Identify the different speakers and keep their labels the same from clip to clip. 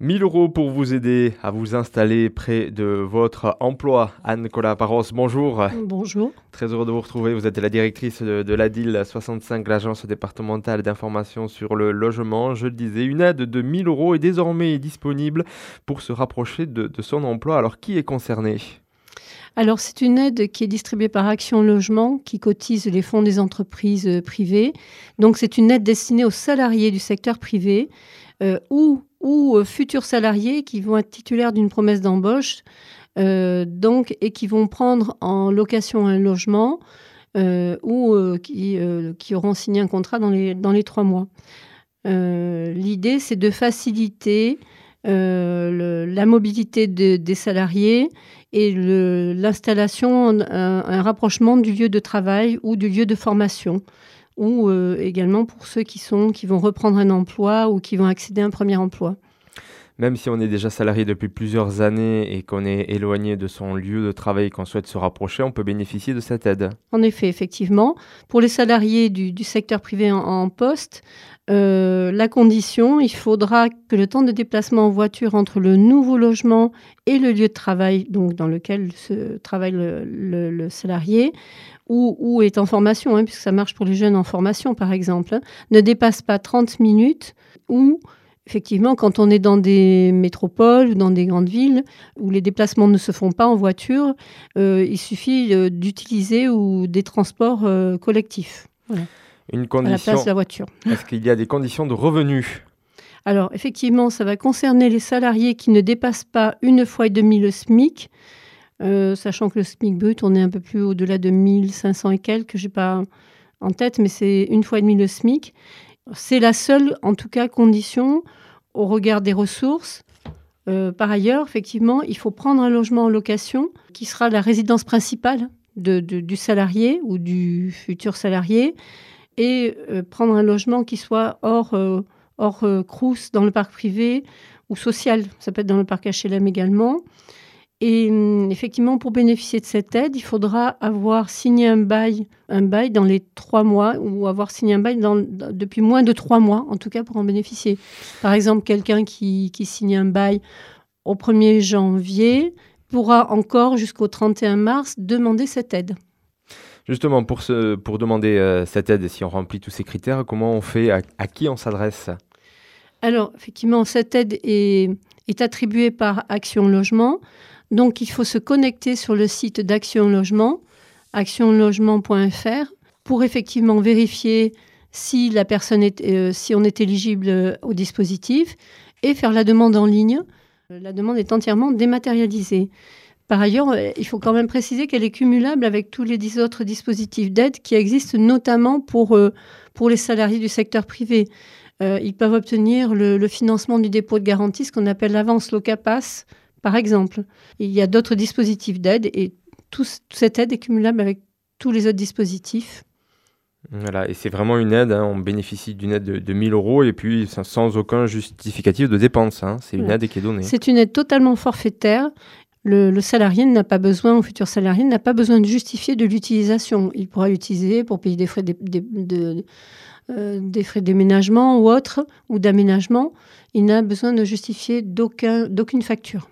Speaker 1: 1000 euros pour vous aider à vous installer près de votre emploi. Anne Colaparos, bonjour.
Speaker 2: Bonjour.
Speaker 1: Très heureux de vous retrouver. Vous êtes la directrice de, de l'ADIL 65, l'agence départementale d'information sur le logement. Je le disais, une aide de 1000 euros est désormais disponible pour se rapprocher de, de son emploi. Alors, qui est concerné?
Speaker 2: Alors, c'est une aide qui est distribuée par Action Logement, qui cotise les fonds des entreprises euh, privées. Donc, c'est une aide destinée aux salariés du secteur privé euh, ou, euh, futurs salariés qui vont être titulaires d'une promesse d'embauche et qui vont prendre en location un logement ou qui, auront signé un contrat dans les trois mois. L'idée, c'est de faciliter la mobilité des salariés et l'installation, un, rapprochement du lieu de travail ou du lieu de formation, ou euh, également pour ceux qui, sont, qui vont reprendre un emploi ou qui vont accéder à un premier emploi.
Speaker 1: Même si on est déjà salarié depuis plusieurs années et qu'on est éloigné de son lieu de travail et qu'on souhaite se rapprocher, on peut bénéficier de cette aide.
Speaker 2: En effet, effectivement. Pour les salariés du, secteur privé en, poste, euh, la condition, il faudra que le temps de déplacement en voiture entre le nouveau logement et le lieu de travail, donc dans lequel se travaille le, salarié, ou, est en formation, hein, puisque ça marche pour les jeunes en formation par exemple, hein, ne dépasse pas 30 minutes ou Effectivement, quand on est dans des métropoles ou dans des grandes villes où les déplacements ne se font pas en voiture, euh, il suffit euh, d'utiliser ou des transports euh, collectifs.
Speaker 1: Une condition. À la place de la voiture. Est-ce qu'il y a des conditions de revenus
Speaker 2: Alors, effectivement, ça va concerner les salariés qui ne dépassent pas une fois et demi le SMIC, sachant que le SMIC brut, on est un peu plus au-delà de 1500 et quelques, je n'ai pas en tête, mais c'est une fois et demi le SMIC. C'est la seule, en tout cas, condition au regard des ressources. Euh, par ailleurs, effectivement, il faut prendre un logement en location qui sera la résidence principale du salarié ou du futur salarié et euh, prendre un logement qui soit hors, euh, hors crous dans le parc privé ou social. Ça peut être dans le parc HLM également. Et hum, effectivement, pour bénéficier de cette aide, il faudra avoir signé un bail, un bail dans les trois mois ou avoir signé un bail dans, depuis moins de trois mois, en tout cas pour en bénéficier. Par exemple, quelqu'un qui, qui signe un bail au 1er janvier pourra encore jusqu'au 31 mars demander cette aide.
Speaker 1: Justement, pour, ce, pour demander euh, cette aide, si on remplit tous ces critères, comment on fait À, à qui on s'adresse?
Speaker 2: Alors, effectivement, cette aide est, est attribuée par Action Logement. Donc, il faut se connecter sur le site d'Action Logement, actionlogement.fr, pour effectivement vérifier si la personne est, euh, si on est éligible au dispositif et faire la demande en ligne. La demande est entièrement dématérialisée. Par ailleurs, euh, il faut quand même préciser qu'elle est cumulable avec tous les autres dispositifs d'aide qui existent notamment pour, euh, les salariés du secteur privé. ils peuvent obtenir le, financement du dépôt de garantie, ce qu'on appelle l'avance LOCAPAS, par exemple. Il y a d'autres dispositifs d'aide et toute cette aide est cumulable avec tous les autres dispositifs.
Speaker 1: Voilà, et c'est vraiment une aide, hein. on bénéficie d'une aide de, de, 1000 euros et puis sans, aucun justificatif de dépense. Hein. c'est une aide qui est donnée.
Speaker 2: C'est une aide totalement forfaitaire. Le, salarié n'a pas besoin, ou futur salarié n'a pas besoin de justifier de l'utilisation. Il pourra l'utiliser pour payer des frais de, de euh, des frais de déménagement ou autres, ou d'aménagement. Il n'a besoin de justifier d'aucune facture.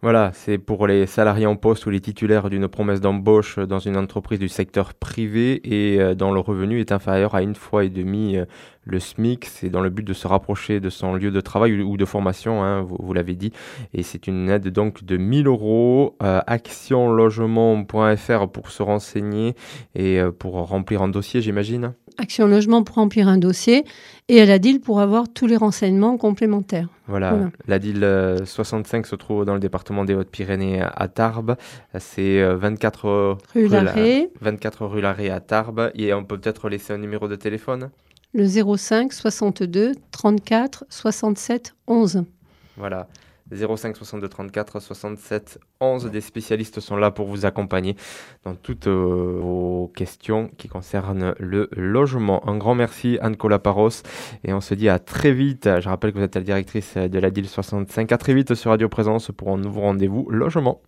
Speaker 1: Voilà, c'est pour les salariés en poste ou les titulaires d'une promesse d'embauche dans une entreprise du secteur privé et euh, dont le revenu est inférieur à une fois et demie euh, le SMIC. C'est dans le but de se rapprocher de son lieu de travail ou de formation, hein, vous, l'avez dit. Et c'est une aide donc de 1000 euros. Euh, actionlogement.fr pour se renseigner et pour remplir un dossier, j'imagine.
Speaker 2: Action Logement pour remplir un dossier et à la DIL pour avoir tous les renseignements complémentaires.
Speaker 1: Voilà, la DIL 65 se trouve dans le département des Hautes-Pyrénées à Tarbes. C'est 24 euh,
Speaker 2: rue Larrey.
Speaker 1: 24 rue Larrey à Tarbes. Et on peut peut-être laisser un numéro de téléphone
Speaker 2: Le 05 62 34 67 11.
Speaker 1: Voilà. 05 62 34 67 11. Des spécialistes sont là pour vous accompagner dans toutes euh, vos questions qui concernent le logement. Un grand merci Anne-Cola Paros et on se dit à très vite. Je rappelle que vous êtes la directrice de la DIL 65. À très vite sur Radio Présence pour un nouveau rendez-vous logement.